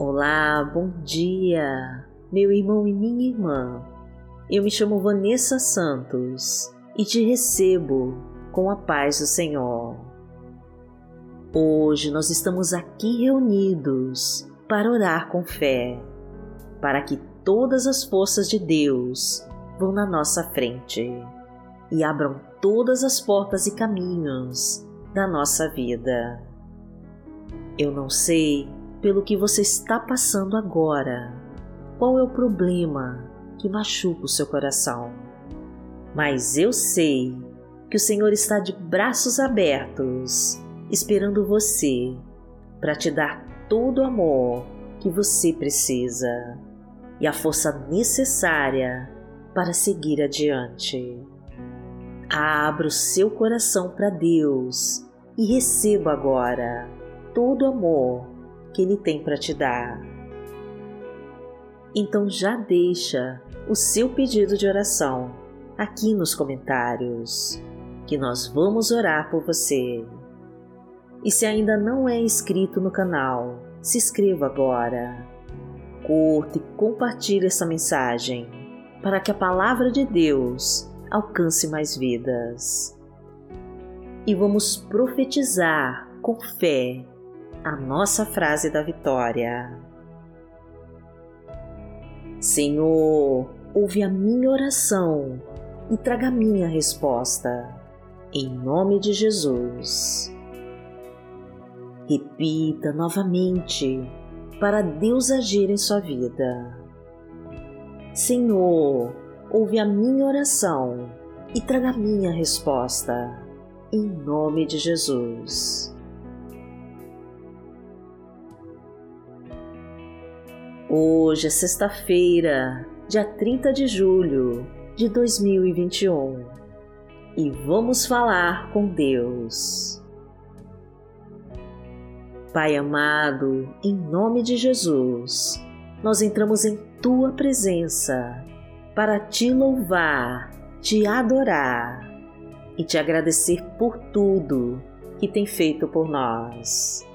Olá, bom dia, meu irmão e minha irmã. Eu me chamo Vanessa Santos e te recebo com a paz do Senhor. Hoje nós estamos aqui reunidos para orar com fé, para que todas as forças de Deus vão na nossa frente e abram todas as portas e caminhos da nossa vida. Eu não sei pelo que você está passando agora, qual é o problema que machuca o seu coração, mas eu sei que o Senhor está de braços abertos, esperando você para te dar todo o amor que você precisa e a força necessária para seguir adiante. Abra o seu coração para Deus e receba agora todo o amor que Ele tem para te dar. Então já deixa o seu pedido de oração aqui nos comentários, que nós vamos orar por você. E se ainda não é inscrito no canal, se inscreva agora. Curta e compartilhe essa mensagem para que a palavra de Deus alcance mais vidas. E vamos profetizar com fé a nossa frase da vitória. Senhor, ouve a minha oração e traga a minha resposta. Em nome de Jesus. Repita novamente para Deus agir em sua vida. Senhor, ouve a minha oração e traga a minha resposta. Em nome de Jesus. Hoje é sexta-feira, dia 30 de julho de 2021 e vamos falar com Deus. Pai amado, em nome de Jesus, nós entramos em tua presença para te louvar, te adorar e te agradecer por tudo que tem feito por nós.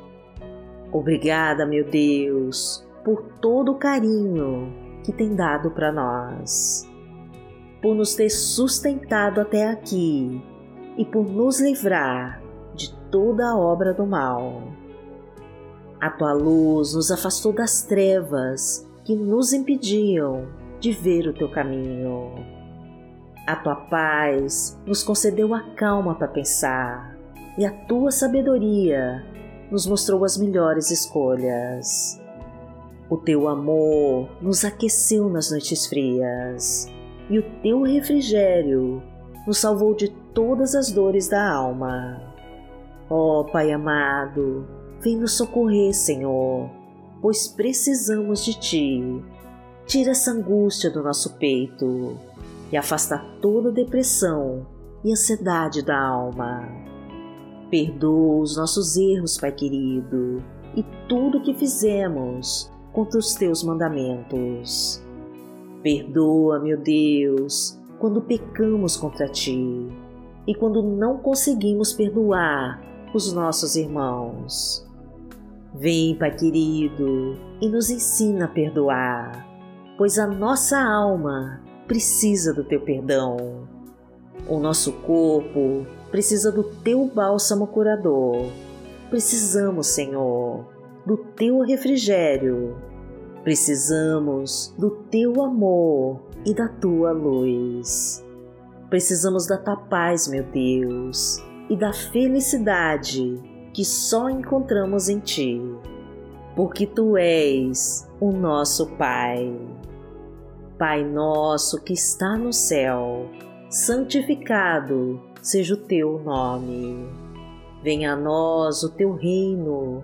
Obrigada, meu Deus, por todo o carinho que tem dado para nós, por nos ter sustentado até aqui e por nos livrar de toda a obra do mal. A tua luz nos afastou das trevas que nos impediam de ver o teu caminho. A tua paz nos concedeu a calma para pensar e a tua sabedoria nos mostrou as melhores escolhas. O teu amor nos aqueceu nas noites frias e o teu refrigério nos salvou de todas as dores da alma. Ó oh, Pai amado, Vem nos socorrer, Senhor, pois precisamos de Ti. Tira essa angústia do nosso peito e afasta toda depressão e ansiedade da alma. Perdoa os nossos erros, Pai querido, e tudo que fizemos contra os Teus mandamentos. Perdoa, meu Deus, quando pecamos contra Ti e quando não conseguimos perdoar os nossos irmãos. Vem, Pai querido, e nos ensina a perdoar, pois a nossa alma precisa do teu perdão. O nosso corpo precisa do teu bálsamo curador. Precisamos, Senhor, do teu refrigério. Precisamos do teu amor e da tua luz. Precisamos da tua paz, meu Deus, e da felicidade que só encontramos em Ti, porque Tu és o nosso Pai. Pai nosso que está no céu, santificado seja o Teu nome. Venha a nós o Teu reino,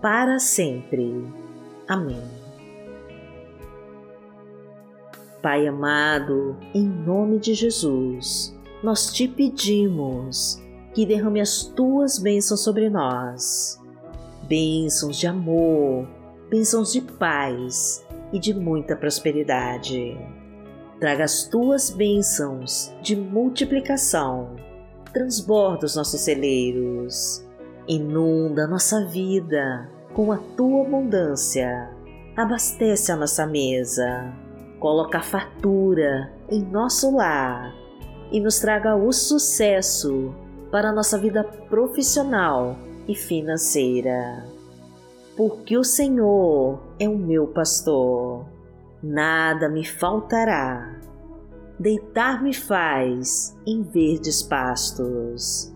para sempre. Amém. Pai amado, em nome de Jesus, nós te pedimos que derrame as tuas bênçãos sobre nós. Bênçãos de amor, bênçãos de paz e de muita prosperidade. Traga as tuas bênçãos de multiplicação, transborda os nossos celeiros inunda nossa vida com a tua abundância, abastece a nossa mesa, coloca fartura em nosso lar e nos traga o sucesso para a nossa vida profissional e financeira. Porque o Senhor é o meu pastor, nada me faltará. Deitar-me faz em verdes pastos,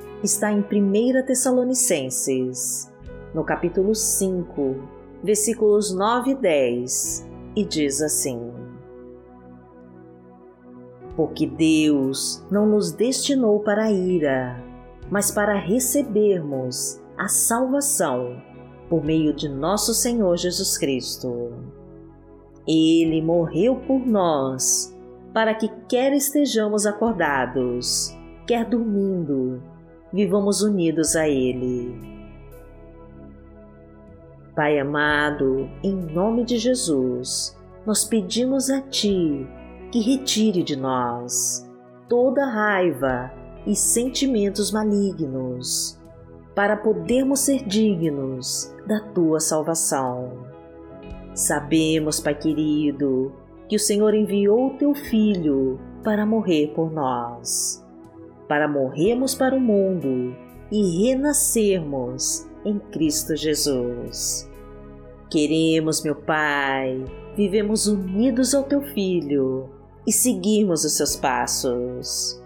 está em 1 Tessalonicenses, no capítulo 5, versículos 9 e 10, e diz assim: porque Deus não nos destinou para a ira, mas para recebermos a salvação por meio de nosso Senhor Jesus Cristo. Ele morreu por nós, para que quer estejamos acordados, quer dormindo, vivamos unidos a Ele. Pai amado, em nome de Jesus, nós pedimos a Ti que retire de nós toda raiva e sentimentos malignos, para podermos ser dignos da tua salvação. Sabemos, Pai querido, que o Senhor enviou o teu Filho para morrer por nós, para morrermos para o mundo e renascermos em Cristo Jesus. Queremos, meu Pai, vivemos unidos ao teu Filho e seguirmos os seus passos.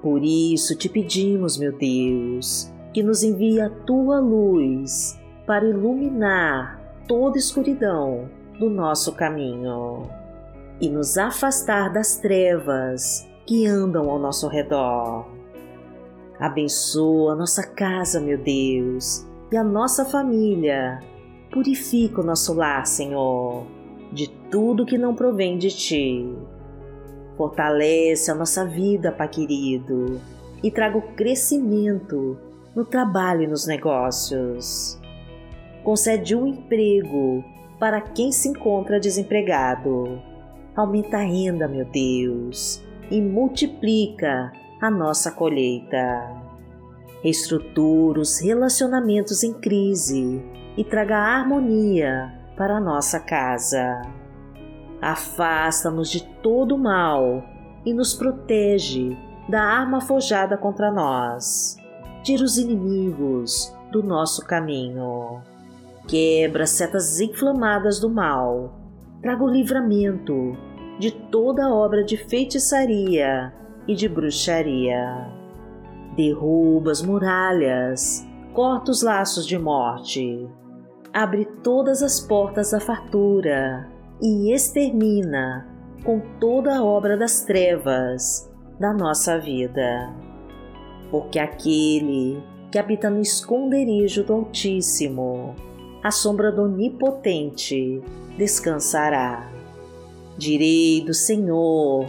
Por isso te pedimos, meu Deus, que nos envie a tua luz para iluminar toda escuridão do nosso caminho e nos afastar das trevas que andam ao nosso redor. Abençoa a nossa casa, meu Deus, e a nossa família. Purifica o nosso lar, Senhor, de tudo que não provém de ti Fortalece a nossa vida, Pai querido, e traga o crescimento no trabalho e nos negócios. Concede um emprego para quem se encontra desempregado. Aumenta a renda, meu Deus, e multiplica a nossa colheita. Estrutura os relacionamentos em crise e traga harmonia para a nossa casa Afasta-nos de todo mal e nos protege da arma forjada contra nós. Tira os inimigos do nosso caminho. Quebra setas inflamadas do mal. Traga o livramento de toda obra de feitiçaria e de bruxaria. Derruba as muralhas, corta os laços de morte. Abre todas as portas da fartura e extermina com toda a obra das trevas da nossa vida. Porque aquele que habita no esconderijo do Altíssimo, a sombra do Onipotente, descansará. Direi do Senhor,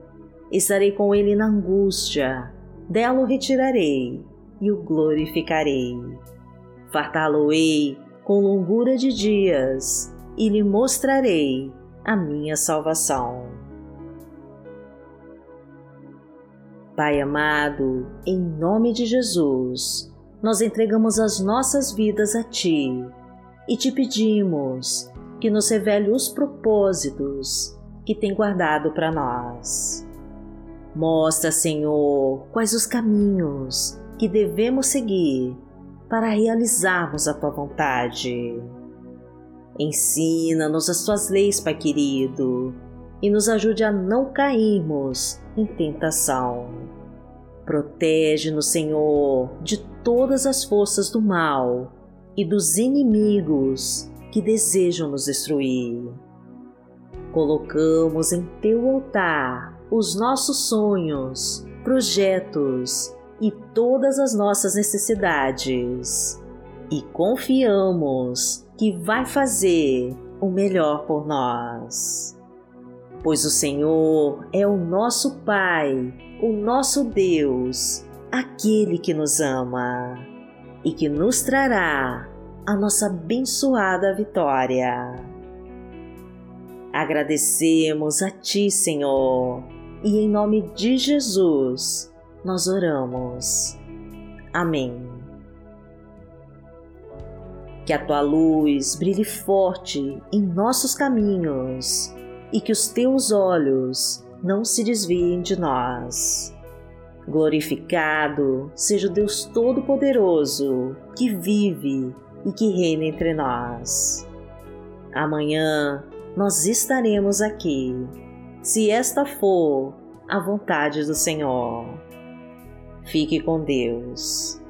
Estarei com ele na angústia, dela o retirarei e o glorificarei. Fartá-lo-ei com longura de dias e lhe mostrarei a minha salvação. Pai amado, em nome de Jesus, nós entregamos as nossas vidas a Ti e te pedimos que nos revele os propósitos que tem guardado para nós. Mostra, Senhor, quais os caminhos que devemos seguir para realizarmos a Tua vontade. Ensina-nos as Tuas leis, Pai querido, e nos ajude a não cairmos em tentação. Protege-nos, Senhor, de todas as forças do mal e dos inimigos que desejam nos destruir. Colocamos em teu altar os nossos sonhos, projetos e todas as nossas necessidades e confiamos que vai fazer o melhor por nós pois o Senhor é o nosso Pai, o nosso Deus, aquele que nos ama e que nos trará a nossa abençoada vitória. Agradecemos a Ti, Senhor, e em nome de Jesus nós oramos. Amém. Que a Tua luz brilhe forte em nossos caminhos e que os teus olhos não se desviem de nós. Glorificado seja o Deus Todo-Poderoso que vive e que reina entre nós. Amanhã nós estaremos aqui, se esta for a vontade do Senhor. Fique com Deus.